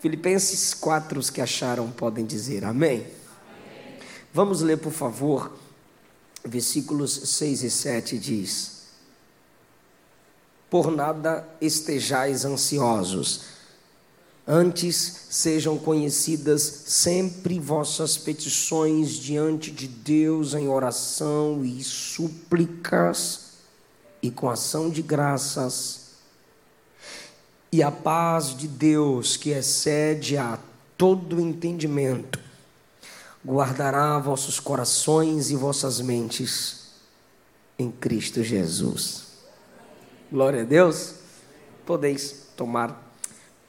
Filipenses 4, os que acharam podem dizer amém. Vamos ler, por favor, versículos 6 e 7 diz: Por nada estejais ansiosos, antes sejam conhecidas sempre vossas petições diante de Deus em oração e súplicas e com ação de graças e a paz de Deus, que excede a todo entendimento, guardará vossos corações e vossas mentes em Cristo Jesus. Glória a Deus. Podeis tomar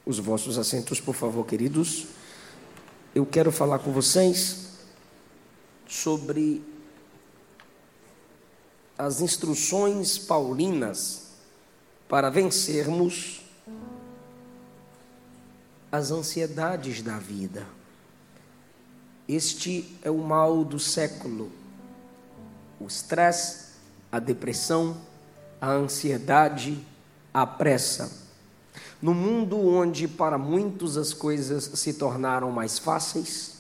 os vossos assentos, por favor, queridos. Eu quero falar com vocês sobre as instruções paulinas para vencermos as ansiedades da vida. Este é o mal do século. O estresse, a depressão, a ansiedade, a pressa. No mundo onde para muitos as coisas se tornaram mais fáceis,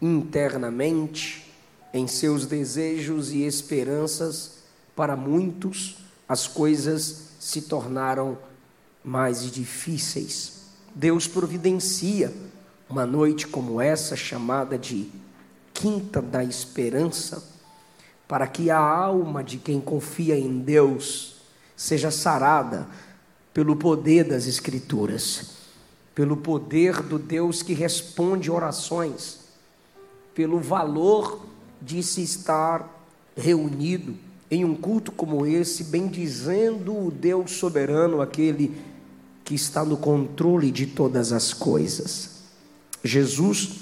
internamente, em seus desejos e esperanças, para muitos as coisas se tornaram mais difíceis. Deus providencia uma noite como essa, chamada de Quinta da Esperança, para que a alma de quem confia em Deus seja sarada pelo poder das Escrituras, pelo poder do Deus que responde orações, pelo valor de se estar reunido em um culto como esse, bendizendo o Deus soberano, aquele que está no controle de todas as coisas. Jesus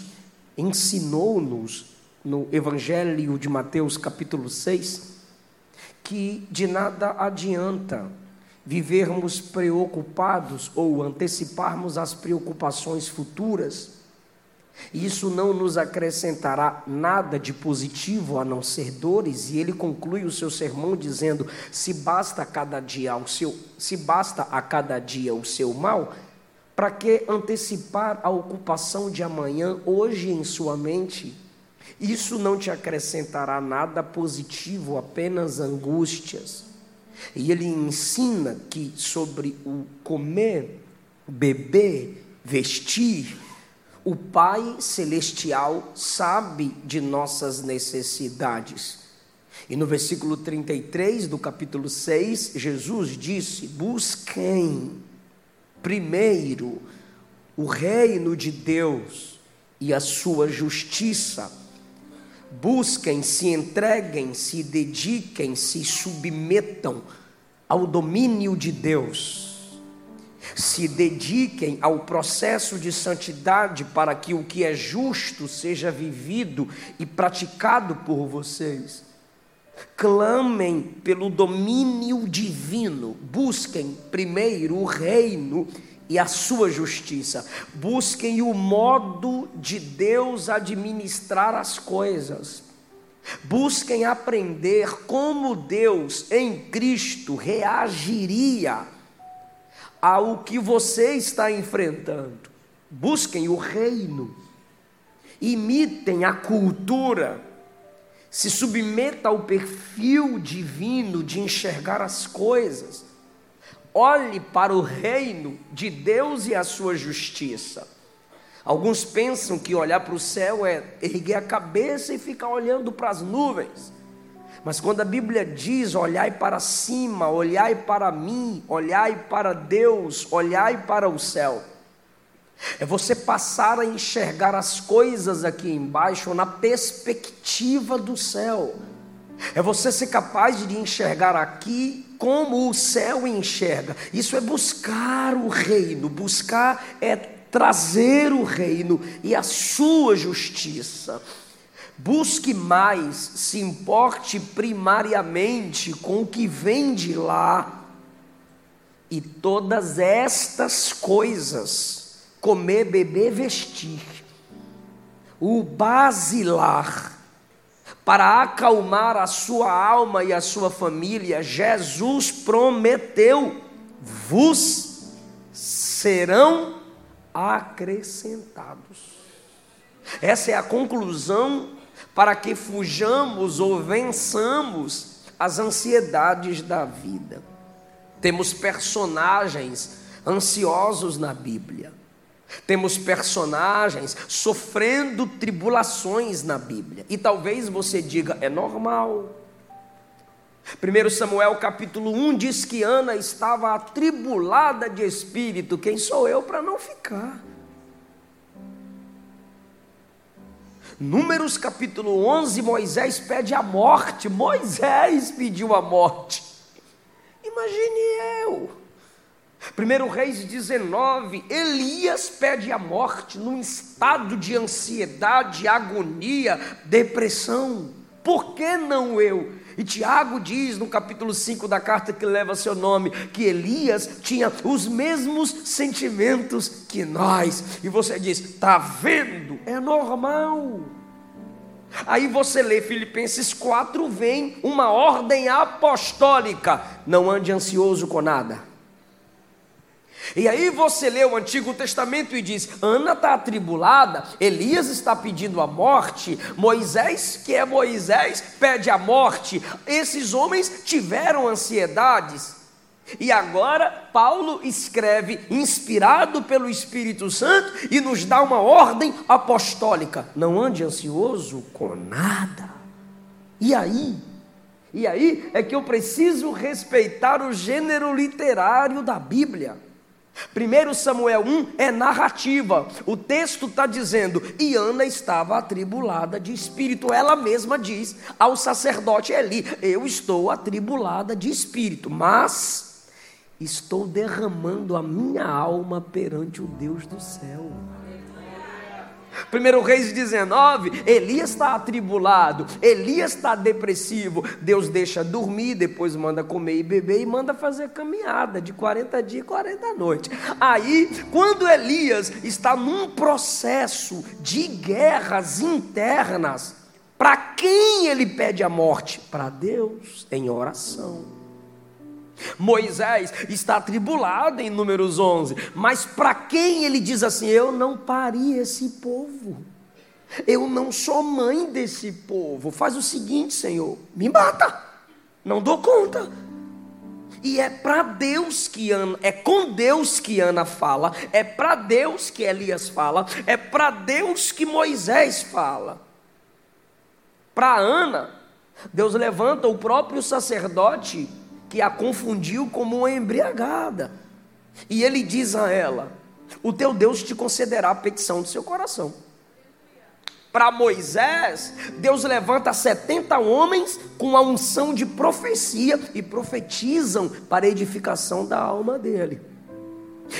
ensinou-nos no Evangelho de Mateus, capítulo 6, que de nada adianta vivermos preocupados ou anteciparmos as preocupações futuras isso não nos acrescentará nada de positivo a não ser dores, e ele conclui o seu sermão dizendo: se basta a cada dia o seu, se basta a cada dia o seu mal, para que antecipar a ocupação de amanhã hoje em sua mente? Isso não te acrescentará nada positivo, apenas angústias. E ele ensina que sobre o comer, beber, vestir, o Pai Celestial sabe de nossas necessidades. E no versículo 33 do capítulo 6, Jesus disse: Busquem primeiro o reino de Deus e a sua justiça. Busquem, se entreguem, se dediquem, se submetam ao domínio de Deus se dediquem ao processo de santidade para que o que é justo seja vivido e praticado por vocês. Clamem pelo domínio divino, busquem primeiro o reino e a sua justiça, busquem o modo de Deus administrar as coisas. Busquem aprender como Deus em Cristo reagiria ao que você está enfrentando. Busquem o reino, imitem a cultura, se submeta ao perfil divino de enxergar as coisas. Olhe para o reino de Deus e a sua justiça. Alguns pensam que olhar para o céu é erguer a cabeça e ficar olhando para as nuvens. Mas quando a Bíblia diz: olhai para cima, olhai para mim, olhai para Deus, olhai para o céu, é você passar a enxergar as coisas aqui embaixo na perspectiva do céu. É você ser capaz de enxergar aqui como o céu enxerga. Isso é buscar o reino, buscar é trazer o reino e a sua justiça. Busque mais, se importe primariamente com o que vem de lá. E todas estas coisas, comer, beber, vestir, o basilar, para acalmar a sua alma e a sua família, Jesus prometeu: vos serão acrescentados. Essa é a conclusão para que fujamos ou vençamos as ansiedades da vida. Temos personagens ansiosos na Bíblia. Temos personagens sofrendo tribulações na Bíblia. E talvez você diga, é normal. 1 Samuel capítulo 1 diz que Ana estava atribulada de espírito. Quem sou eu para não ficar? Números capítulo 11, Moisés pede a morte. Moisés pediu a morte. Imagine eu. 1 Reis 19, Elias pede a morte num estado de ansiedade, agonia, depressão. Por que não eu? E Tiago diz no capítulo 5 da carta que leva seu nome que Elias tinha os mesmos sentimentos que nós. E você diz: está vendo? É normal. Aí você lê Filipenses 4, vem uma ordem apostólica: não ande ansioso com nada e aí você lê o Antigo Testamento e diz: Ana está atribulada, Elias está pedindo a morte, Moisés, que é Moisés, pede a morte. Esses homens tiveram ansiedades. E agora Paulo escreve, inspirado pelo Espírito Santo, e nos dá uma ordem apostólica: não ande ansioso com nada. E aí? E aí é que eu preciso respeitar o gênero literário da Bíblia. 1 Samuel 1 é narrativa. O texto está dizendo: e Ana estava atribulada de espírito. Ela mesma diz ao sacerdote Eli: Eu estou atribulada de espírito, mas estou derramando a minha alma perante o Deus do céu. 1 Reis 19, Elias está atribulado, Elias está depressivo. Deus deixa dormir, depois manda comer e beber e manda fazer caminhada de 40 dias e 40 noites. Aí, quando Elias está num processo de guerras internas, para quem ele pede a morte? Para Deus, em oração. Moisés está atribulado em Números 11, mas para quem ele diz assim: Eu não pari esse povo, eu não sou mãe desse povo. Faz o seguinte, Senhor, me mata, não dou conta. E é para Deus que Ana, é com Deus que Ana fala, é para Deus que Elias fala, é para Deus que Moisés fala. Para Ana, Deus levanta o próprio sacerdote que a confundiu como uma embriagada. E ele diz a ela: O teu Deus te concederá a petição do seu coração. Para Moisés, Deus levanta 70 homens com a unção de profecia e profetizam para a edificação da alma dele.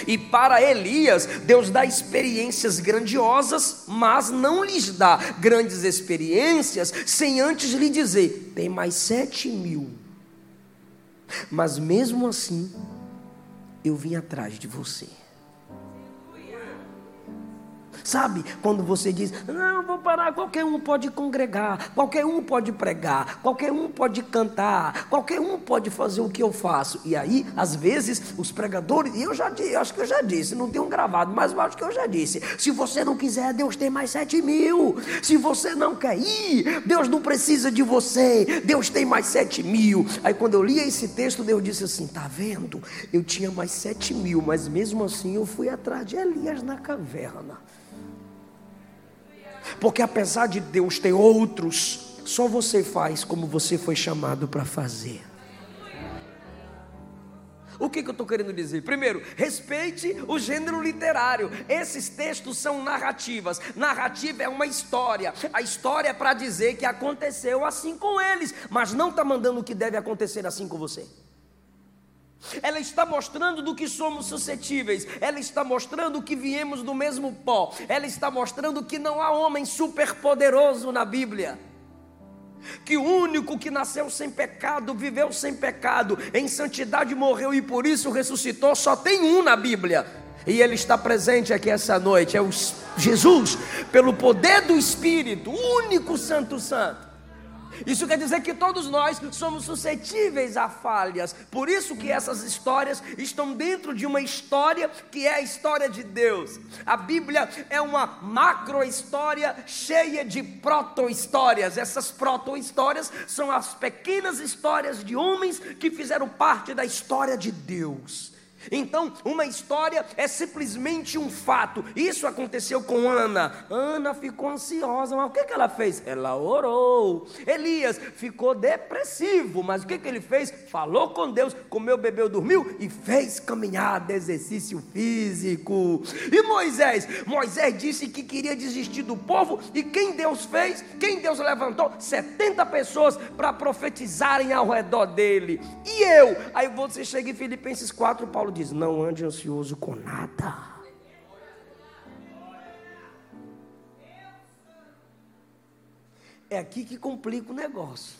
E para Elias, Deus dá experiências grandiosas, mas não lhes dá grandes experiências sem antes lhe dizer: tem mais sete mil mas mesmo assim, eu vim atrás de você. Sabe, quando você diz, não, vou parar, qualquer um pode congregar, qualquer um pode pregar, qualquer um pode cantar, qualquer um pode fazer o que eu faço. E aí, às vezes, os pregadores, e eu já disse, acho que eu já disse, não tenho gravado, mas eu acho que eu já disse. Se você não quiser, Deus tem mais sete mil. Se você não quer ir, Deus não precisa de você, Deus tem mais sete mil. Aí quando eu li esse texto, Deus disse assim: tá vendo? Eu tinha mais sete mil, mas mesmo assim eu fui atrás de Elias na caverna. Porque apesar de Deus ter outros, só você faz como você foi chamado para fazer. O que, que eu estou querendo dizer? Primeiro, respeite o gênero literário. Esses textos são narrativas. Narrativa é uma história. A história é para dizer que aconteceu assim com eles, mas não está mandando o que deve acontecer assim com você. Ela está mostrando do que somos suscetíveis. Ela está mostrando que viemos do mesmo pó. Ela está mostrando que não há homem superpoderoso na Bíblia. Que o único que nasceu sem pecado, viveu sem pecado, em santidade morreu e por isso ressuscitou, só tem um na Bíblia. E ele está presente aqui essa noite, é o Jesus, pelo poder do Espírito, o único Santo Santo. Isso quer dizer que todos nós somos suscetíveis a falhas. Por isso que essas histórias estão dentro de uma história que é a história de Deus. A Bíblia é uma macro história cheia de proto-histórias. Essas proto-histórias são as pequenas histórias de homens que fizeram parte da história de Deus. Então, uma história é simplesmente um fato. Isso aconteceu com Ana. Ana ficou ansiosa, mas o que, que ela fez? Ela orou. Elias ficou depressivo, mas o que, que ele fez? Falou com Deus, comeu, bebeu, dormiu e fez caminhada, exercício físico. E Moisés? Moisés disse que queria desistir do povo e quem Deus fez? Quem Deus levantou? 70 pessoas para profetizarem ao redor dele. E eu? Aí você chega em Filipenses 4, Paulo diz: Não ande ansioso com nada. É aqui que complica o negócio.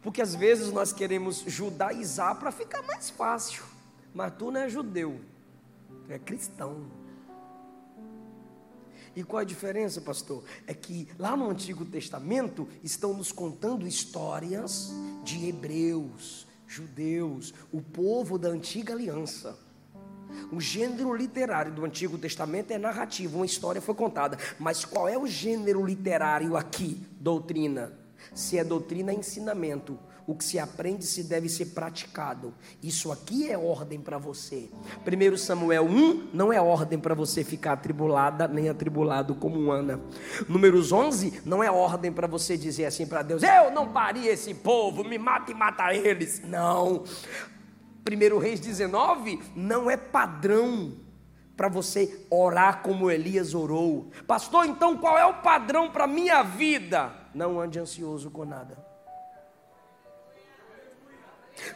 Porque às vezes nós queremos judaizar para ficar mais fácil. Mas tu não é judeu, tu é cristão. E qual a diferença, pastor? É que lá no Antigo Testamento estão nos contando histórias de hebreus, judeus, o povo da antiga aliança. O gênero literário do Antigo Testamento é narrativo, uma história foi contada. Mas qual é o gênero literário aqui? Doutrina. Se é doutrina, é ensinamento. O que se aprende se deve ser praticado. Isso aqui é ordem para você. 1 Samuel 1 não é ordem para você ficar atribulada nem atribulado como Ana. Números 11 não é ordem para você dizer assim para Deus: Eu não pari esse povo, me mata e mata eles. Não. 1 Reis 19 não é padrão para você orar como Elias orou. Pastor, então qual é o padrão para minha vida? Não ande ansioso com nada.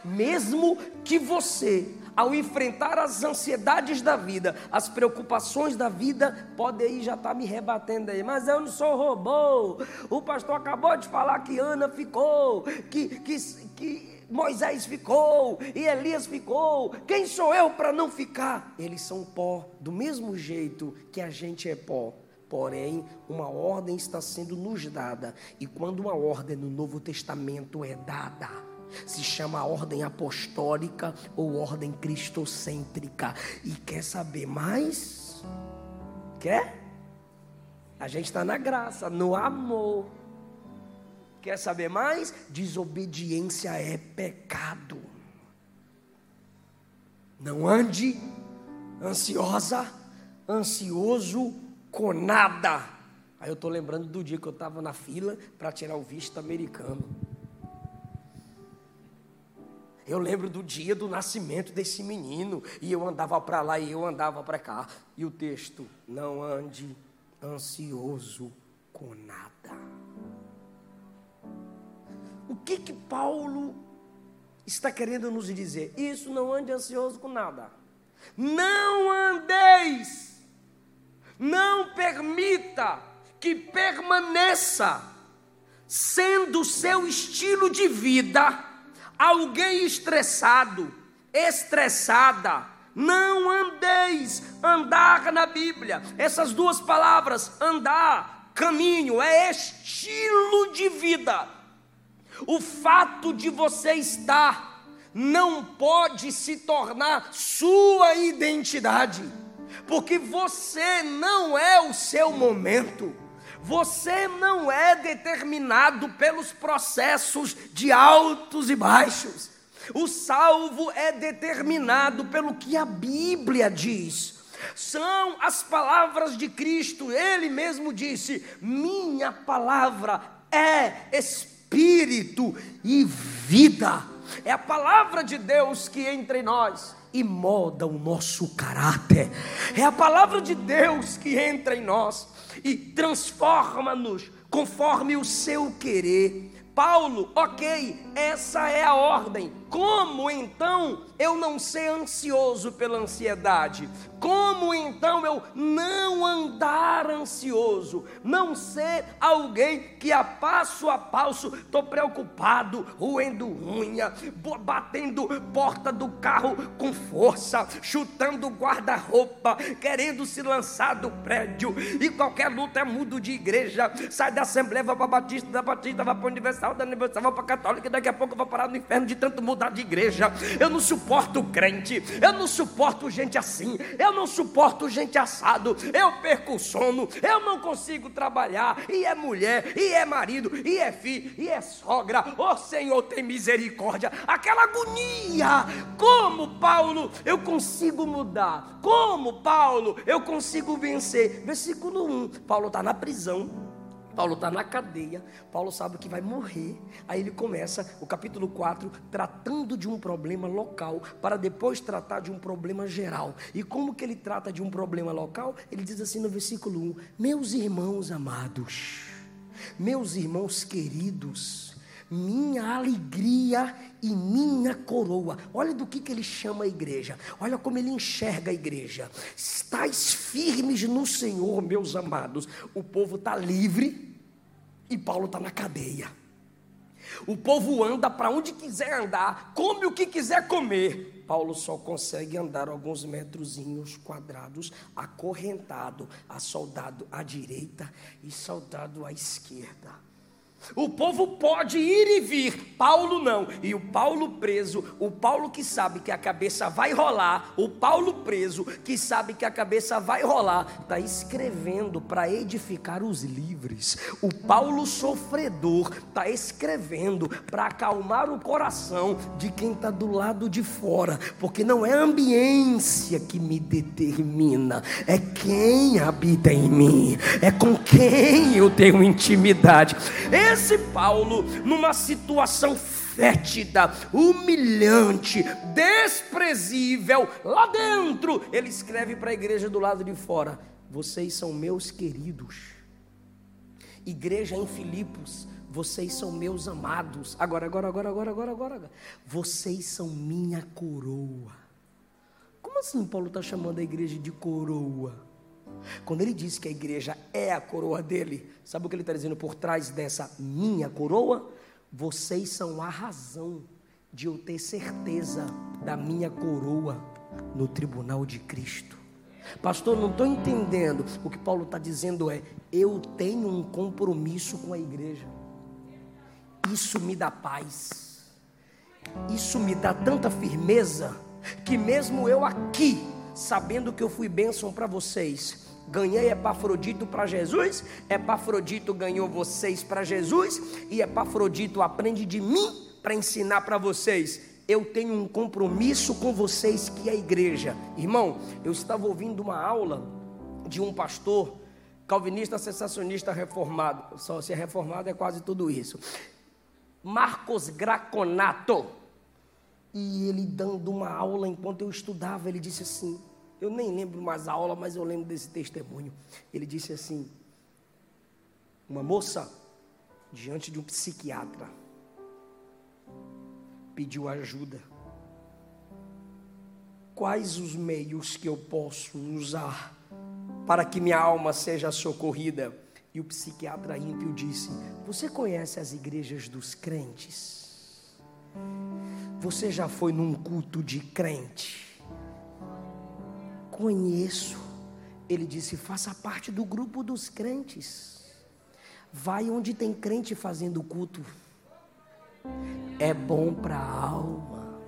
Mesmo que você, ao enfrentar as ansiedades da vida, as preocupações da vida, pode aí já estar tá me rebatendo aí, mas eu não sou robô. O pastor acabou de falar que Ana ficou, que, que, que Moisés ficou e Elias ficou. Quem sou eu para não ficar? Eles são pó, do mesmo jeito que a gente é pó. Porém, uma ordem está sendo nos dada, e quando uma ordem no Novo Testamento é dada, se chama ordem apostólica ou ordem cristocêntrica. E quer saber mais? Quer? A gente está na graça, no amor. Quer saber mais? Desobediência é pecado. Não ande ansiosa, ansioso com nada. Aí eu estou lembrando do dia que eu estava na fila para tirar o visto americano. Eu lembro do dia do nascimento desse menino, e eu andava para lá e eu andava para cá. E o texto: não ande ansioso com nada. O que que Paulo está querendo nos dizer? Isso não ande ansioso com nada. Não andeis, não permita que permaneça sendo seu estilo de vida alguém estressado, estressada, não andeis, andar na Bíblia, essas duas palavras, andar, caminho, é estilo de vida. O fato de você estar não pode se tornar sua identidade, porque você não é o seu momento. Você não é determinado pelos processos de altos e baixos. O salvo é determinado pelo que a Bíblia diz. São as palavras de Cristo, ele mesmo disse: Minha palavra é espírito e vida. É a palavra de Deus que entra em nós e molda o nosso caráter. É a palavra de Deus que entra em nós e transforma-nos conforme o seu querer. Paulo, ok, essa é a ordem. Como então eu não ser ansioso pela ansiedade? Como então eu não andar ansioso? Não ser alguém que a passo a passo estou preocupado, roendo unha, batendo porta do carro com força, chutando guarda-roupa, querendo se lançar do prédio, e qualquer luta é mudo de igreja, sai da Assembleia, vai para Batista, da Batista, vai para Universal, da Universal, vai para Católica, e daqui a pouco vai parar no inferno de tanto mudar de igreja. Eu não suporto crente, eu não suporto gente assim, eu não suporto gente assado, eu perco o sono, eu não consigo trabalhar, e é mulher, e é marido, e é filho, e é sogra. Ô oh, Senhor, tem misericórdia. Aquela agonia. Como, Paulo, eu consigo mudar? Como, Paulo, eu consigo vencer? Versículo 1. Paulo está na prisão. Paulo está na cadeia, Paulo sabe que vai morrer. Aí ele começa o capítulo 4 tratando de um problema local, para depois tratar de um problema geral. E como que ele trata de um problema local? Ele diz assim no versículo 1: Meus irmãos amados, meus irmãos queridos, minha alegria e minha coroa. Olha do que, que ele chama a igreja, olha como ele enxerga a igreja. Estais firmes no Senhor, meus amados. O povo está livre e Paulo está na cadeia. O povo anda para onde quiser andar, come o que quiser comer. Paulo só consegue andar alguns metrozinhos quadrados, acorrentado a soldado à direita e soldado à esquerda. O povo pode ir e vir, Paulo não. E o Paulo preso, o Paulo que sabe que a cabeça vai rolar, o Paulo preso que sabe que a cabeça vai rolar, está escrevendo para edificar os livres. O Paulo sofredor está escrevendo para acalmar o coração de quem está do lado de fora, porque não é a ambiência que me determina, é quem habita em mim, é com quem eu tenho intimidade. Esse Paulo, numa situação fétida, humilhante, desprezível, lá dentro, ele escreve para a igreja do lado de fora: Vocês são meus queridos. Igreja em Filipos, vocês são meus amados. Agora, agora, agora, agora, agora, agora. Vocês são minha coroa. Como assim Paulo está chamando a igreja de coroa? Quando ele diz que a igreja é a coroa dele, sabe o que ele está dizendo por trás dessa minha coroa? Vocês são a razão de eu ter certeza da minha coroa no tribunal de Cristo. Pastor, não estou entendendo. O que Paulo está dizendo é: eu tenho um compromisso com a igreja. Isso me dá paz. Isso me dá tanta firmeza que mesmo eu aqui, sabendo que eu fui bênção para vocês, Ganhei Epafrodito para Jesus, Epafrodito ganhou vocês para Jesus, e Epafrodito aprende de mim para ensinar para vocês. Eu tenho um compromisso com vocês que é a igreja. Irmão, eu estava ouvindo uma aula de um pastor calvinista sensacionista reformado. Só se é reformado é quase tudo isso. Marcos Graconato. E ele dando uma aula enquanto eu estudava, ele disse assim: eu nem lembro mais a aula, mas eu lembro desse testemunho. Ele disse assim: Uma moça, diante de um psiquiatra, pediu ajuda. Quais os meios que eu posso usar para que minha alma seja socorrida? E o psiquiatra ímpio disse: Você conhece as igrejas dos crentes? Você já foi num culto de crente? Conheço. Ele disse: faça parte do grupo dos crentes. Vai onde tem crente fazendo culto. É bom para a alma.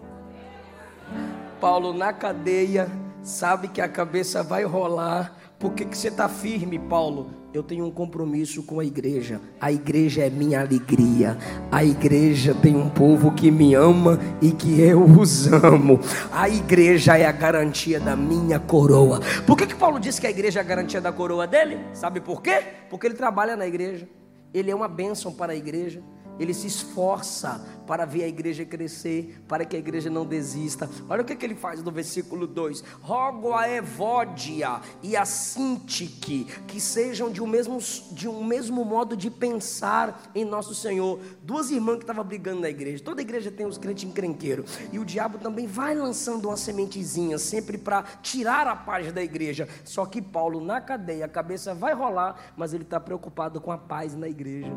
Paulo na cadeia sabe que a cabeça vai rolar. Por que, que você está firme, Paulo? eu tenho um compromisso com a igreja. A igreja é minha alegria. A igreja tem um povo que me ama e que eu os amo. A igreja é a garantia da minha coroa. Por que, que Paulo disse que a igreja é a garantia da coroa dele? Sabe por quê? Porque ele trabalha na igreja. Ele é uma bênção para a igreja. Ele se esforça para ver a igreja crescer, para que a igreja não desista. Olha o que, que ele faz no versículo 2: Rogo a Evódia e a Sintique, que sejam de um, mesmo, de um mesmo modo de pensar em nosso Senhor. Duas irmãs que estavam brigando na igreja. Toda igreja tem os crentes encrenqueiros. E o diabo também vai lançando uma sementezinha, sempre para tirar a paz da igreja. Só que Paulo, na cadeia, a cabeça vai rolar, mas ele está preocupado com a paz na igreja.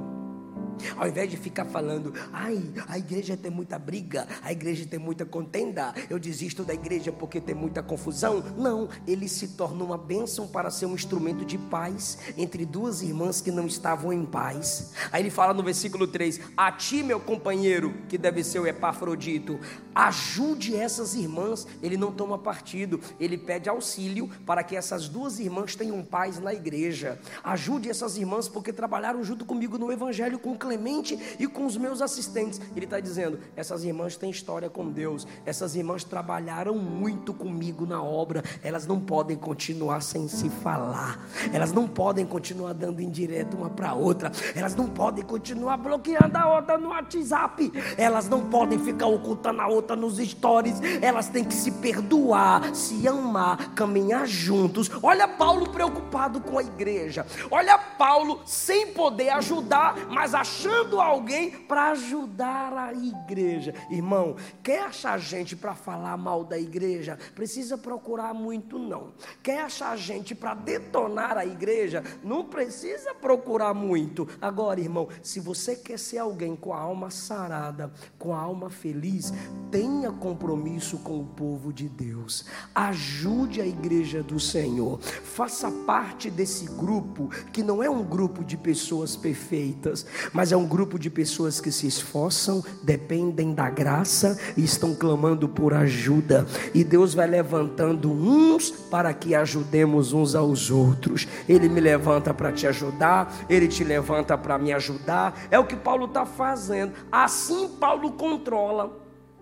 Ao invés de ficar falando, ai, a igreja tem muita briga, a igreja tem muita contenda, eu desisto da igreja porque tem muita confusão. Não, ele se torna uma bênção para ser um instrumento de paz entre duas irmãs que não estavam em paz. Aí ele fala no versículo 3: A ti, meu companheiro, que deve ser o Epafrodito, ajude essas irmãs. Ele não toma partido, ele pede auxílio para que essas duas irmãs tenham paz na igreja. Ajude essas irmãs porque trabalharam junto comigo no evangelho com Clemente e com os meus assistentes. Ele está dizendo: essas irmãs têm história com Deus, essas irmãs trabalharam muito comigo na obra, elas não podem continuar sem se falar, elas não podem continuar dando indireto uma para outra, elas não podem continuar bloqueando a outra no WhatsApp, elas não podem ficar ocultando a outra nos stories, elas têm que se perdoar, se amar, caminhar juntos. Olha Paulo preocupado com a igreja, olha Paulo sem poder ajudar, mas achando achando alguém para ajudar a igreja. Irmão, quer achar gente para falar mal da igreja? Precisa procurar muito, não. Quer achar gente para detonar a igreja? Não precisa procurar muito. Agora, irmão, se você quer ser alguém com a alma sarada, com a alma feliz, tenha compromisso com o povo de Deus. Ajude a igreja do Senhor. Faça parte desse grupo que não é um grupo de pessoas perfeitas, mas mas é um grupo de pessoas que se esforçam, dependem da graça e estão clamando por ajuda. E Deus vai levantando uns para que ajudemos uns aos outros. Ele me levanta para te ajudar, ele te levanta para me ajudar. É o que Paulo está fazendo. Assim Paulo controla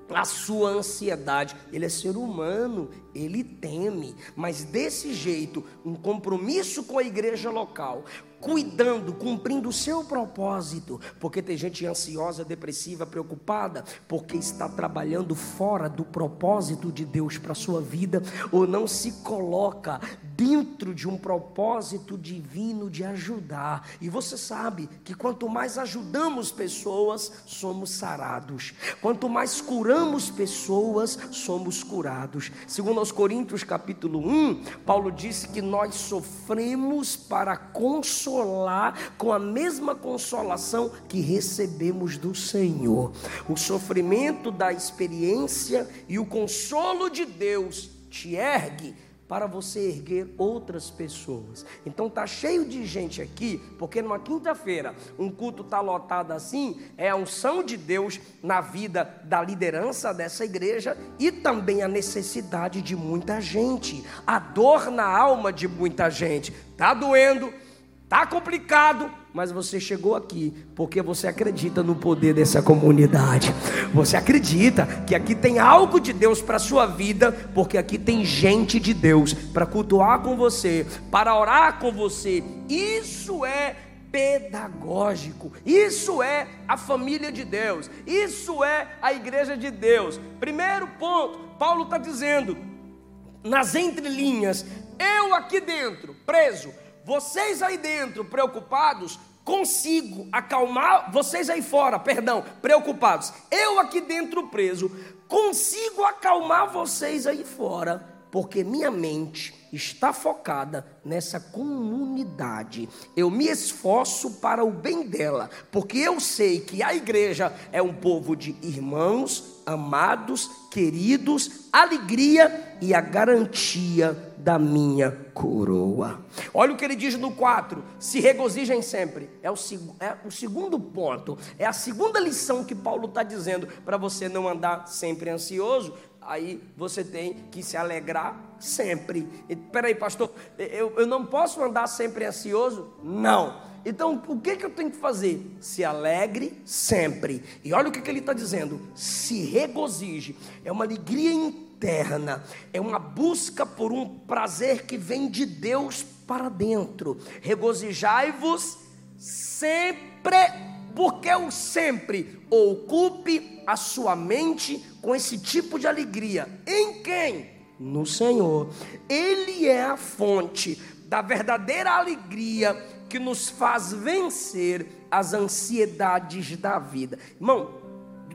a sua ansiedade. Ele é ser humano, ele teme, mas desse jeito, um compromisso com a igreja local, cuidando, cumprindo o seu propósito, porque tem gente ansiosa, depressiva, preocupada, porque está trabalhando fora do propósito de Deus para a sua vida, ou não se coloca dentro de um propósito divino de ajudar. E você sabe que quanto mais ajudamos pessoas, somos sarados. Quanto mais curamos pessoas, somos curados. Segundo aos Coríntios capítulo 1, Paulo disse que nós sofremos para consolar consolar com a mesma consolação que recebemos do Senhor. O sofrimento da experiência e o consolo de Deus te ergue para você erguer outras pessoas. Então tá cheio de gente aqui, porque numa quinta-feira um culto tá lotado assim, é a unção de Deus na vida da liderança dessa igreja e também a necessidade de muita gente, a dor na alma de muita gente. Tá doendo, Está complicado, mas você chegou aqui porque você acredita no poder dessa comunidade. Você acredita que aqui tem algo de Deus para sua vida, porque aqui tem gente de Deus para cultuar com você, para orar com você. Isso é pedagógico. Isso é a família de Deus. Isso é a igreja de Deus. Primeiro ponto, Paulo está dizendo, nas entrelinhas, eu aqui dentro, preso vocês aí dentro preocupados, consigo acalmar vocês aí fora, perdão, preocupados. Eu aqui dentro preso, consigo acalmar vocês aí fora, porque minha mente está focada nessa comunidade. Eu me esforço para o bem dela, porque eu sei que a igreja é um povo de irmãos, amados, queridos, alegria e a garantia da minha coroa. Olha o que ele diz no 4: se regozijem sempre. É o, é o segundo ponto, é a segunda lição que Paulo está dizendo para você não andar sempre ansioso. Aí você tem que se alegrar sempre. Espera aí, pastor, eu, eu não posso andar sempre ansioso? Não. Então, o que, que eu tenho que fazer? Se alegre sempre. E olha o que, que ele está dizendo: se regozije. É uma alegria interna, é uma busca por um prazer que vem de Deus para dentro. Regozijai-vos sempre Porque o sempre ocupe a sua mente com esse tipo de alegria. Em quem? No Senhor. Ele é a fonte da verdadeira alegria que nos faz vencer as ansiedades da vida. Irmão,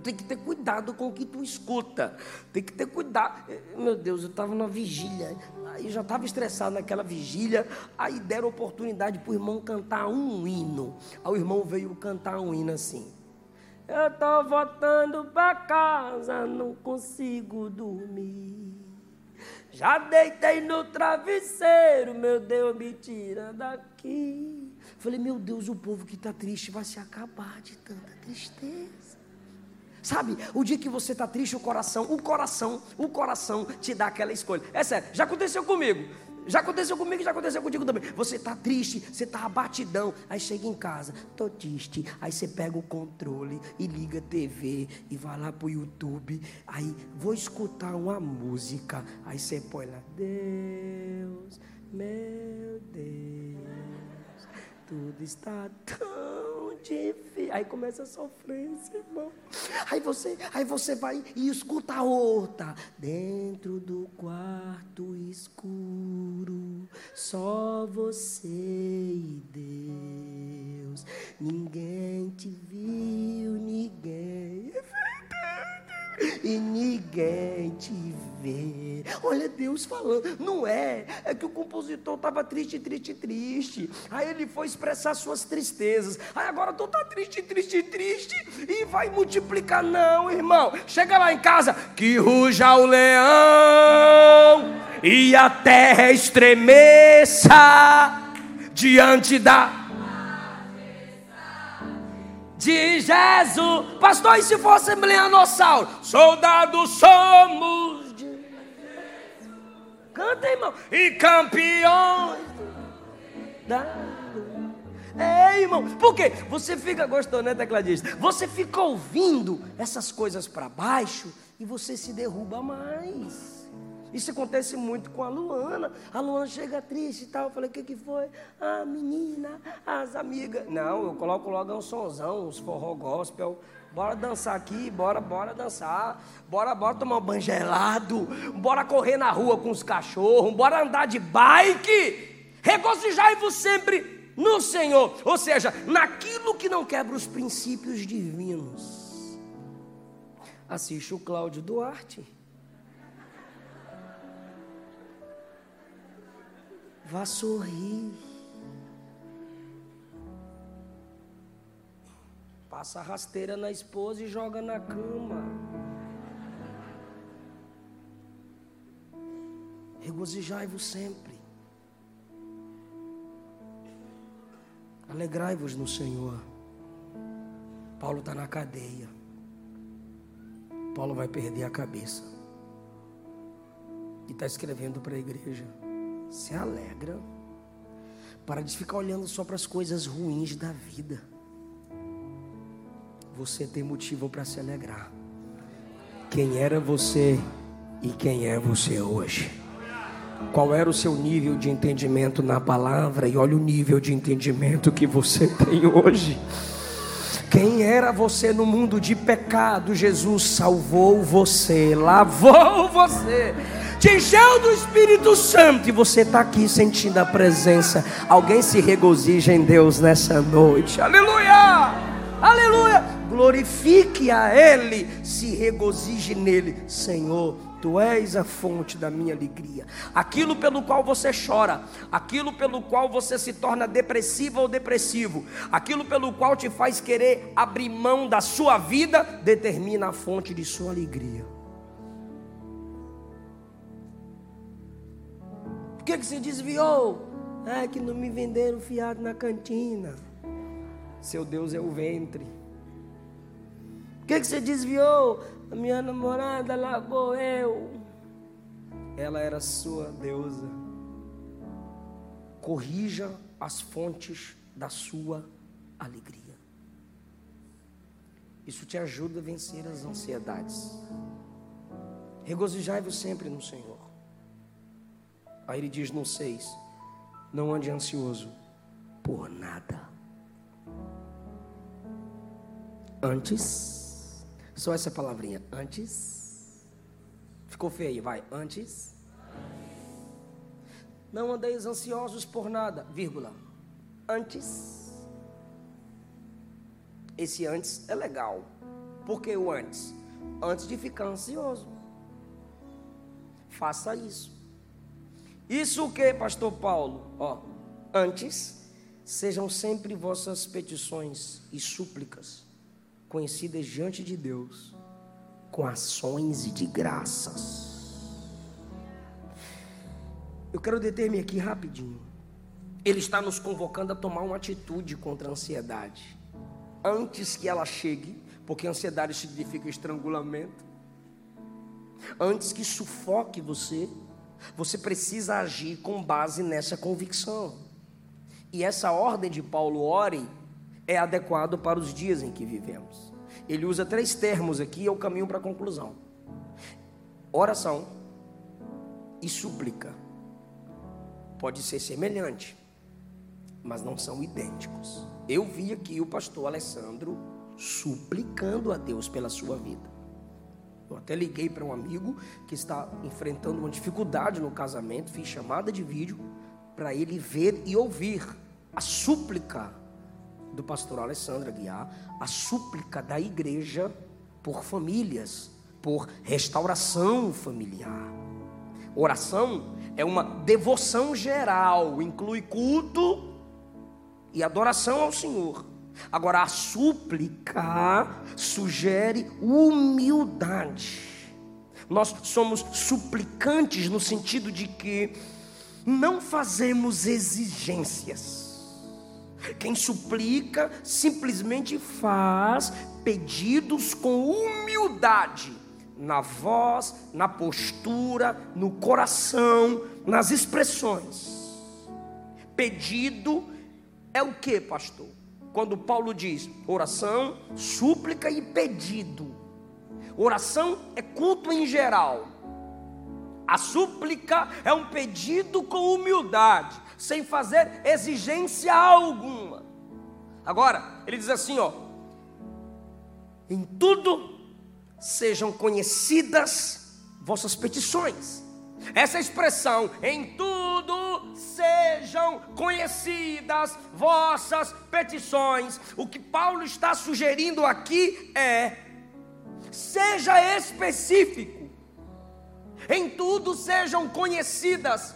tem que ter cuidado com o que tu escuta. Tem que ter cuidado. Meu Deus, eu estava numa vigília. Aí já estava estressado naquela vigília. Aí deram oportunidade para o irmão cantar um hino. Aí o irmão veio cantar um hino assim. Eu estou voltando para casa, não consigo dormir. Já deitei no travesseiro, meu Deus, me tira daqui. Falei, meu Deus, o povo que está triste vai se acabar de tanta tristeza. Sabe, o dia que você está triste, o coração, o coração, o coração te dá aquela escolha. É sério, já aconteceu comigo. Já aconteceu comigo, já aconteceu contigo também. Você está triste, você está abatidão. Aí chega em casa, tô triste. Aí você pega o controle e liga a TV e vai lá pro YouTube. Aí vou escutar uma música. Aí você põe lá, Deus, meu Deus, tudo está tão difícil. Aí começa a sofrência, irmão. Aí você, aí você vai e escuta a outra. Dentro do quarto escuro, só você e Deus. Ninguém te viu, ninguém e ninguém te vê. Olha Deus falando, não é, é que o compositor estava triste, triste, triste. Aí ele foi expressar suas tristezas. Aí agora tu tá triste, triste, triste e vai multiplicar não, irmão. Chega lá em casa, que ruja o leão e a terra estremeça diante da de Jesus. Pastor, e se for assembleanossauro? Soldados somos de Canta, irmão. E campeões da. É, irmão, por quê? Você fica gostando, né, tecladista? Você fica ouvindo essas coisas para baixo e você se derruba mais. Isso acontece muito com a Luana. A Luana chega triste e tal. Eu falei, o que, que foi? A menina, as amigas. Não, eu coloco logo um sonzão, uns forró gospel. Bora dançar aqui, bora, bora dançar. Bora, bora tomar um banho gelado. Bora correr na rua com os cachorros. Bora andar de bike. Regozijai-vos sempre no Senhor. Ou seja, naquilo que não quebra os princípios divinos. Assiste o Cláudio Duarte. Vá sorrir. Passa rasteira na esposa e joga na cama. Regozijai-vos sempre. Alegrai-vos no Senhor. Paulo está na cadeia. Paulo vai perder a cabeça. E está escrevendo para a igreja se alegra. Para de ficar olhando só para as coisas ruins da vida. Você tem motivo para se alegrar. Quem era você e quem é você hoje? Qual era o seu nível de entendimento na palavra e olha o nível de entendimento que você tem hoje. Quem era você no mundo de pecado, Jesus salvou você, lavou você te encheu do Espírito Santo e você está aqui sentindo a presença. Alguém se regozija em Deus nessa noite. Aleluia! Aleluia! Glorifique a Ele, se regozije nele, Senhor. Tu és a fonte da minha alegria. Aquilo pelo qual você chora, aquilo pelo qual você se torna depressiva ou depressivo, aquilo pelo qual te faz querer abrir mão da sua vida, determina a fonte de sua alegria. Que, que se desviou? É que não me venderam fiado na cantina. Seu Deus é o ventre. Por que, que você desviou? A minha namorada largou eu. Ela era sua deusa. Corrija as fontes da sua alegria. Isso te ajuda a vencer as ansiedades. Regozijai-vos sempre no Senhor. Aí ele diz no 6: Não ande ansioso por nada. Antes. Só essa palavrinha. Antes. Ficou feio, vai. Antes. Não andeis ansiosos por nada, vírgula. Antes. Esse antes é legal. Por que o antes? Antes de ficar ansioso. Faça isso. Isso o que, pastor Paulo? Ó, antes, sejam sempre vossas petições e súplicas conhecidas diante de Deus com ações de graças. Eu quero deter-me aqui rapidinho. Ele está nos convocando a tomar uma atitude contra a ansiedade. Antes que ela chegue, porque ansiedade significa estrangulamento. Antes que sufoque você, você precisa agir com base nessa convicção. E essa ordem de Paulo, ore, é adequado para os dias em que vivemos. Ele usa três termos aqui, é o caminho para a conclusão: oração e súplica. Pode ser semelhante, mas não são idênticos. Eu vi aqui o pastor Alessandro suplicando a Deus pela sua vida. Eu até liguei para um amigo que está enfrentando uma dificuldade no casamento, fiz chamada de vídeo para ele ver e ouvir a súplica do pastor Alessandro Aguiar, a súplica da igreja por famílias, por restauração familiar. Oração é uma devoção geral, inclui culto e adoração ao Senhor. Agora, a súplica sugere humildade. Nós somos suplicantes no sentido de que não fazemos exigências. Quem suplica simplesmente faz pedidos com humildade, na voz, na postura, no coração, nas expressões. Pedido é o que, pastor? Quando Paulo diz oração, súplica e pedido. Oração é culto em geral. A súplica é um pedido com humildade, sem fazer exigência alguma. Agora, ele diz assim, ó: Em tudo sejam conhecidas vossas petições. Essa expressão, em tudo sejam conhecidas vossas petições. O que Paulo está sugerindo aqui é: seja específico, em tudo sejam conhecidas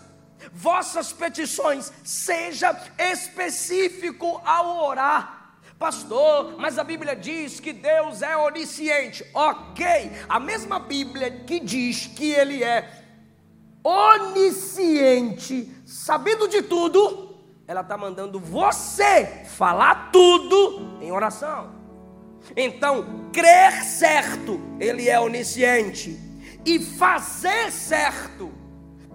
vossas petições, seja específico ao orar. Pastor, mas a Bíblia diz que Deus é onisciente. Ok, a mesma Bíblia que diz que Ele é onisciente, sabendo de tudo, ela está mandando você falar tudo em oração. Então, crer certo, ele é onisciente, e fazer certo,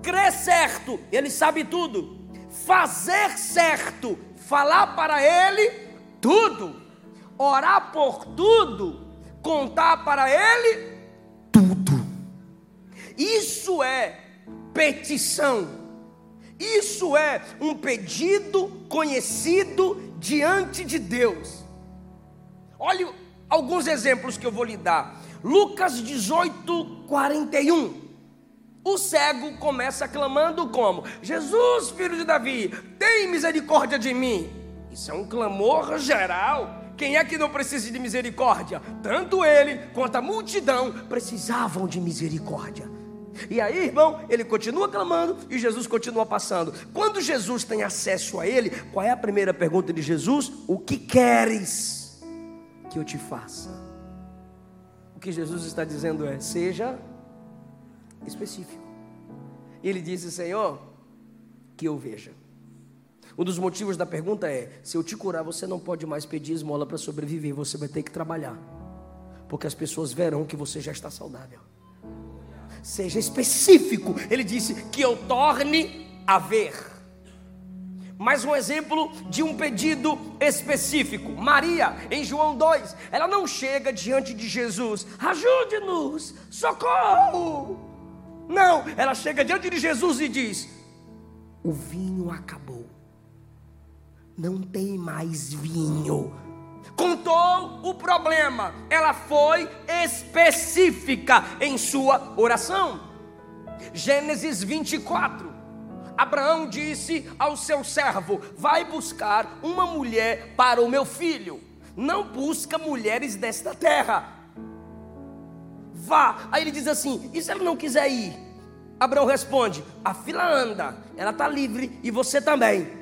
crer certo, ele sabe tudo, fazer certo, falar para ele tudo, orar por tudo, contar para ele tudo. Isso é petição. Isso é um pedido conhecido diante de Deus. Olhe alguns exemplos que eu vou lhe dar. Lucas 18, 41. O cego começa clamando como: Jesus, filho de Davi, tem misericórdia de mim. Isso é um clamor geral. Quem é que não precisa de misericórdia? Tanto ele quanto a multidão precisavam de misericórdia. E aí, irmão, ele continua clamando e Jesus continua passando. Quando Jesus tem acesso a ele, qual é a primeira pergunta de Jesus? O que queres que eu te faça? O que Jesus está dizendo é: seja específico. Ele disse: Senhor, que eu veja. Um dos motivos da pergunta é: se eu te curar, você não pode mais pedir esmola para sobreviver, você vai ter que trabalhar, porque as pessoas verão que você já está saudável seja específico. Ele disse que eu torne a ver. Mais um exemplo de um pedido específico. Maria, em João 2, ela não chega diante de Jesus, ajude-nos, socorro. Não, ela chega diante de Jesus e diz: O vinho acabou, não tem mais vinho. Contou o problema, ela foi específica em sua oração. Gênesis 24. Abraão disse ao seu servo: Vai buscar uma mulher para o meu filho. Não busca mulheres desta terra. Vá. Aí ele diz assim: E se ela não quiser ir? Abraão responde: A fila anda, ela está livre e você também.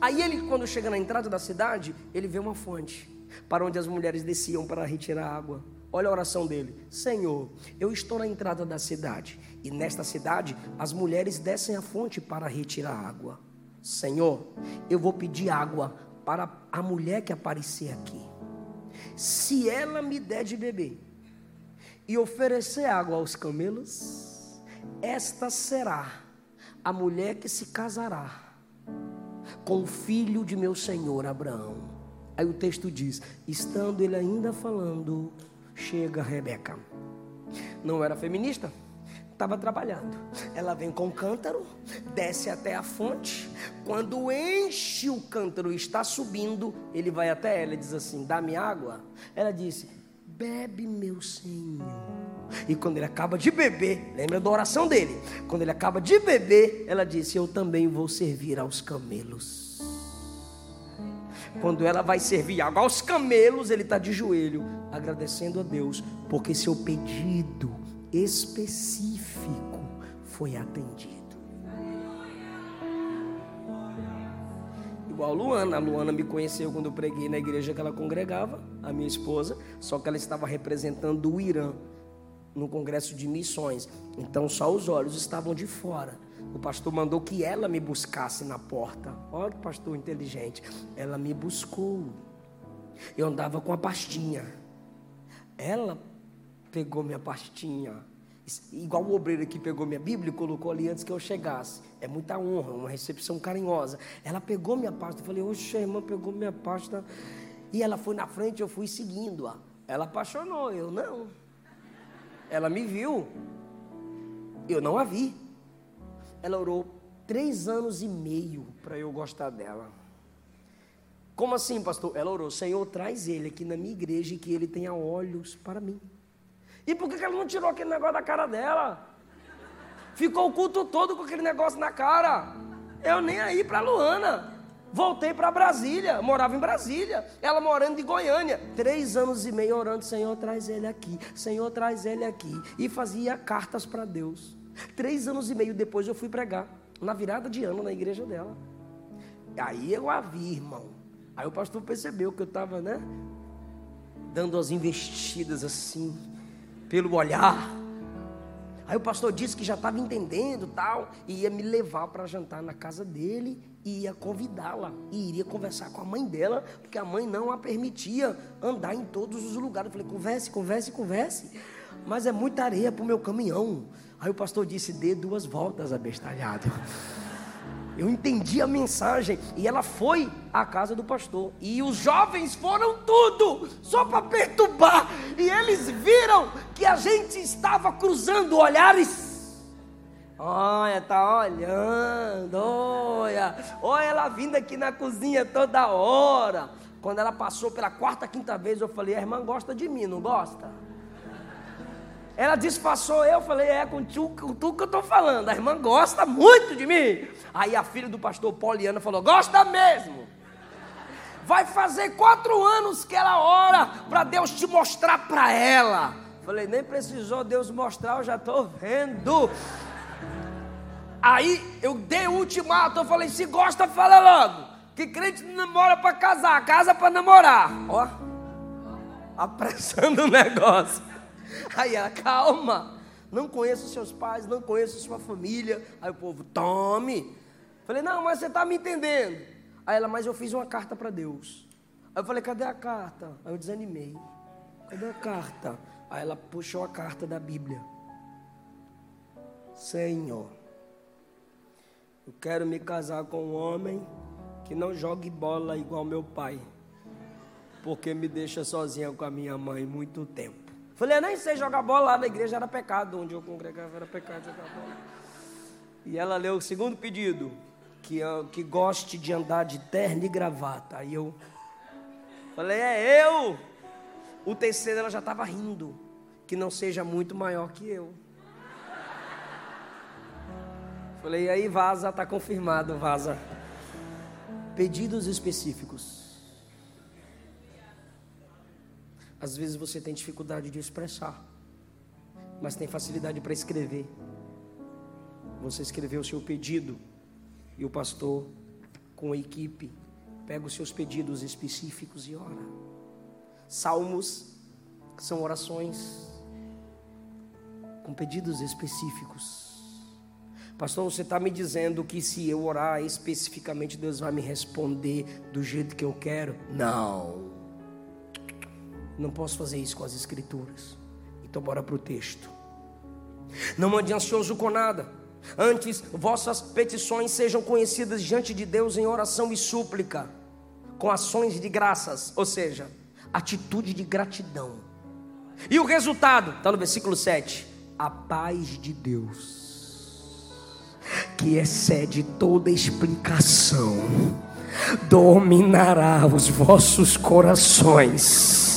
Aí ele, quando chega na entrada da cidade, ele vê uma fonte para onde as mulheres desciam para retirar água. Olha a oração dele: Senhor, eu estou na entrada da cidade, e nesta cidade as mulheres descem a fonte para retirar água. Senhor, eu vou pedir água para a mulher que aparecer aqui. Se ela me der de beber e oferecer água aos camelos, esta será a mulher que se casará com o filho de meu senhor Abraão. Aí o texto diz: estando ele ainda falando, chega Rebeca. Não era feminista, estava trabalhando. Ela vem com o cântaro, desce até a fonte. Quando enche o cântaro e está subindo, ele vai até ela e diz assim: Dá-me água. Ela disse: Bebe, meu senhor. E quando ele acaba de beber, lembra da oração dele? Quando ele acaba de beber, ela disse: Eu também vou servir aos camelos. Quando ela vai servir água aos camelos, ele está de joelho, agradecendo a Deus, porque seu pedido específico foi atendido. Igual a Luana, a Luana me conheceu quando eu preguei na igreja que ela congregava, a minha esposa, só que ela estava representando o Irã no congresso de missões. Então só os olhos estavam de fora. O pastor mandou que ela me buscasse na porta. Olha que pastor inteligente. Ela me buscou. Eu andava com a pastinha. Ela pegou minha pastinha. Igual o obreiro que pegou minha Bíblia e colocou ali antes que eu chegasse. É muita honra, uma recepção carinhosa. Ela pegou minha pasta. Eu falei, oxe, a irmã pegou minha pasta. E ela foi na frente, eu fui seguindo-a. Ela apaixonou, eu não. Ela me viu. Eu não a vi. Ela orou três anos e meio para eu gostar dela. Como assim, pastor? Ela orou, Senhor, traz ele aqui na minha igreja e que ele tenha olhos para mim. E por que ela não tirou aquele negócio da cara dela? Ficou o culto todo com aquele negócio na cara. Eu nem aí para Luana. Voltei para Brasília, morava em Brasília. Ela morando em Goiânia. Três anos e meio orando, Senhor, traz ele aqui. Senhor, traz ele aqui. E fazia cartas para Deus. Três anos e meio depois eu fui pregar, na virada de ano, na igreja dela. Aí eu a vi, irmão. Aí o pastor percebeu que eu estava, né? Dando as investidas assim, pelo olhar. Aí o pastor disse que já estava entendendo tal, e ia me levar para jantar na casa dele e ia convidá-la e iria conversar com a mãe dela, porque a mãe não a permitia andar em todos os lugares. Eu falei: converse, converse, converse. Mas é muita areia para o meu caminhão. Aí o pastor disse: dê duas voltas, abestalhado. Eu entendi a mensagem e ela foi à casa do pastor. E os jovens foram tudo, só para perturbar. E eles viram que a gente estava cruzando olhares. Olha, tá olhando, olha. Olha ela vindo aqui na cozinha toda hora. Quando ela passou pela quarta, quinta vez, eu falei: a irmã gosta de mim, não gosta? Ela disfarçou, eu falei, é com tu, com tu que eu estou falando. A irmã gosta muito de mim. Aí a filha do pastor Poliana falou, gosta mesmo. Vai fazer quatro anos que ela ora para Deus te mostrar para ela. Falei, nem precisou Deus mostrar, eu já estou vendo. Aí eu dei o ultimato, eu falei, se gosta, fala logo. Que crente não namora para casar, casa para namorar. Ó, apressando o negócio. Aí ela, calma, não conheço seus pais, não conheço sua família. Aí o povo, tome. Falei, não, mas você está me entendendo. Aí ela, mas eu fiz uma carta para Deus. Aí eu falei, cadê a carta? Aí eu desanimei. Cadê a carta? Aí ela puxou a carta da Bíblia. Senhor, eu quero me casar com um homem que não jogue bola igual meu pai, porque me deixa sozinha com a minha mãe muito tempo. Falei, eu nem sei jogar bola lá na igreja, era pecado. Onde eu congregava era pecado jogar bola. E ela leu o segundo pedido, que, que goste de andar de terno e gravata. Aí eu. Falei, é eu. O terceiro ela já estava rindo, que não seja muito maior que eu. Falei, aí vaza, está confirmado, vaza. Pedidos específicos. Às vezes você tem dificuldade de expressar, mas tem facilidade para escrever. Você escreveu o seu pedido e o pastor, com a equipe, pega os seus pedidos específicos e ora. Salmos são orações com pedidos específicos. Pastor, você está me dizendo que se eu orar especificamente, Deus vai me responder do jeito que eu quero? Não. Não posso fazer isso com as Escrituras. Então, bora para o texto. Não ande ansioso com nada Antes, vossas petições sejam conhecidas diante de Deus em oração e súplica, com ações de graças, ou seja, atitude de gratidão. E o resultado, está no versículo 7: a paz de Deus, que excede toda explicação, dominará os vossos corações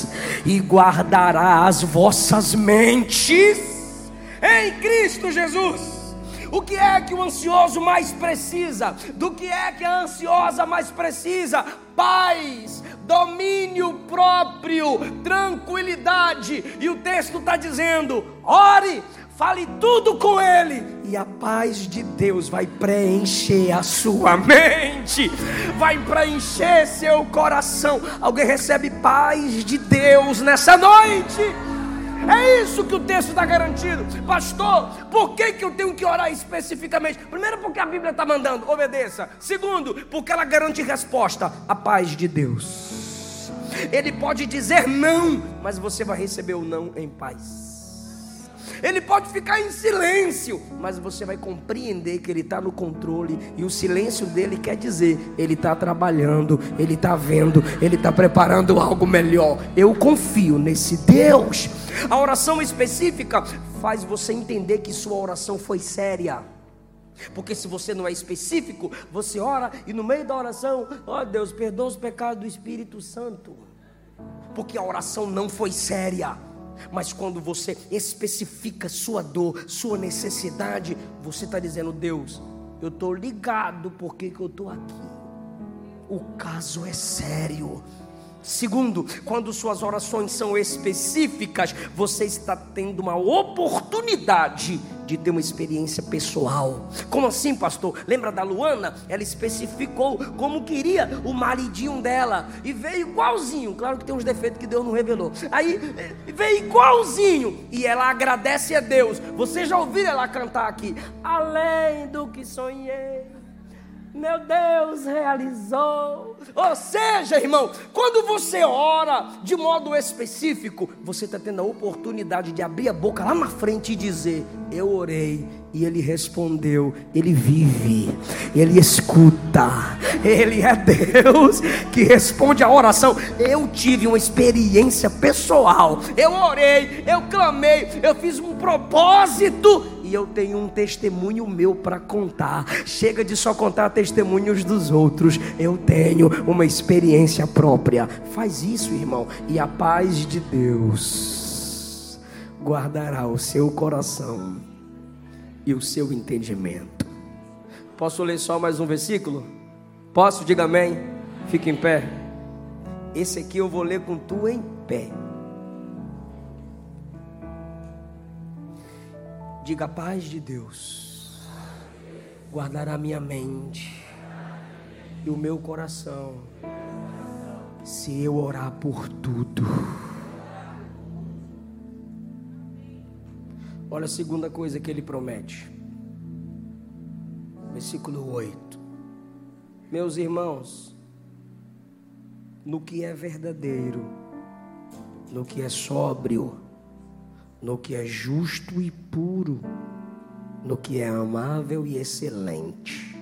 e guardará as vossas mentes em Cristo Jesus. O que é que o ansioso mais precisa? Do que é que a ansiosa mais precisa? Paz, domínio próprio, tranquilidade. E o texto está dizendo: ore, fale tudo com Ele, e a paz de Deus vai preencher a sua mente, vai preencher seu coração. Alguém recebe paz de Deus nessa noite? É isso que o texto está garantido. Pastor, por que, que eu tenho que orar especificamente? Primeiro, porque a Bíblia está mandando, obedeça. Segundo, porque ela garante resposta, a paz de Deus. Ele pode dizer não, mas você vai receber o não em paz. Ele pode ficar em silêncio, mas você vai compreender que Ele está no controle, e o silêncio dele quer dizer: Ele está trabalhando, Ele está vendo, Ele está preparando algo melhor. Eu confio nesse Deus. A oração específica faz você entender que sua oração foi séria. Porque se você não é específico, você ora e no meio da oração, ó oh Deus, perdoa os pecados do Espírito Santo. Porque a oração não foi séria. Mas quando você especifica sua dor, sua necessidade, você está dizendo: Deus, eu estou ligado porque que eu estou aqui. O caso é sério. Segundo, quando suas orações são específicas, você está tendo uma oportunidade de ter uma experiência pessoal. Como assim, pastor? Lembra da Luana? Ela especificou como queria o maridinho dela e veio igualzinho. Claro que tem uns defeitos que Deus não revelou. Aí veio igualzinho e ela agradece a Deus. Você já ouviu ela cantar aqui? Além do que sonhei meu Deus realizou. Ou seja, irmão, quando você ora de modo específico, você está tendo a oportunidade de abrir a boca lá na frente e dizer: Eu orei e ele respondeu, ele vive, ele escuta, ele é Deus que responde a oração. Eu tive uma experiência pessoal, eu orei, eu clamei, eu fiz um propósito e eu tenho um testemunho meu para contar. Chega de só contar testemunhos dos outros, eu tenho uma experiência própria. Faz isso, irmão, e a paz de Deus guardará o seu coração e o seu entendimento. Posso ler só mais um versículo? Posso? Diga amém. Fique em pé. Esse aqui eu vou ler com tu em pé. Diga a paz de Deus. Guardará minha mente e o meu coração. Se eu orar por tudo. Olha a segunda coisa que ele promete. Versículo 8. Meus irmãos, no que é verdadeiro, no que é sóbrio, no que é justo e puro, no que é amável e excelente,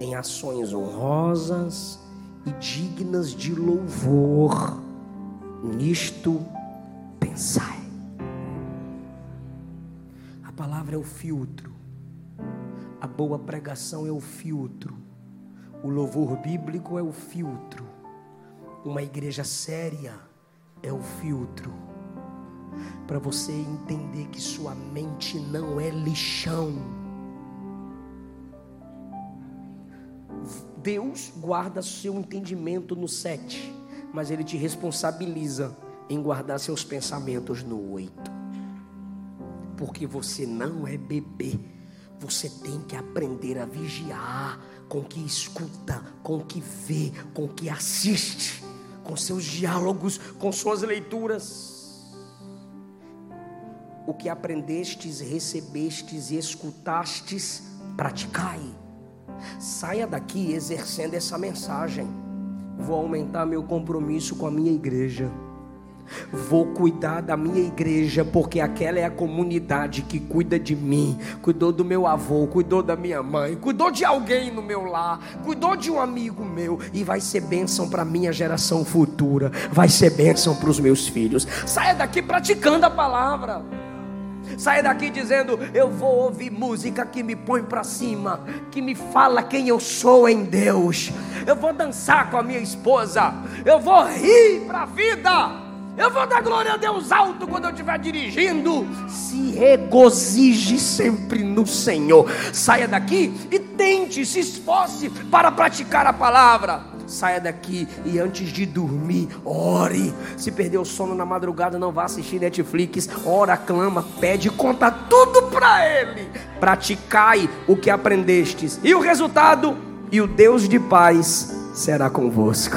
em ações honrosas e dignas de louvor, nisto pensai palavra é o filtro. A boa pregação é o filtro. O louvor bíblico é o filtro. Uma igreja séria é o filtro para você entender que sua mente não é lixão. Deus guarda seu entendimento no sete, mas Ele te responsabiliza em guardar seus pensamentos no oito. Porque você não é bebê, você tem que aprender a vigiar com o que escuta, com o que vê, com o que assiste, com seus diálogos, com suas leituras. O que aprendestes, recebestes e escutastes, praticai. Saia daqui exercendo essa mensagem. Vou aumentar meu compromisso com a minha igreja. Vou cuidar da minha igreja, porque aquela é a comunidade que cuida de mim, cuidou do meu avô, cuidou da minha mãe, cuidou de alguém no meu lar, cuidou de um amigo meu, e vai ser bênção para minha geração futura, vai ser bênção para os meus filhos. Saia daqui praticando a palavra. Saia daqui dizendo: Eu vou ouvir música que me põe para cima, que me fala quem eu sou em Deus. Eu vou dançar com a minha esposa. Eu vou rir para a vida. Eu vou dar glória a Deus alto quando eu estiver dirigindo. Se regozije sempre no Senhor. Saia daqui e tente, se esforce para praticar a palavra. Saia daqui e antes de dormir, ore. Se perder o sono na madrugada, não vá assistir Netflix. Ora, clama, pede, conta tudo para Ele. Praticai o que aprendestes. E o resultado? E o Deus de paz será convosco.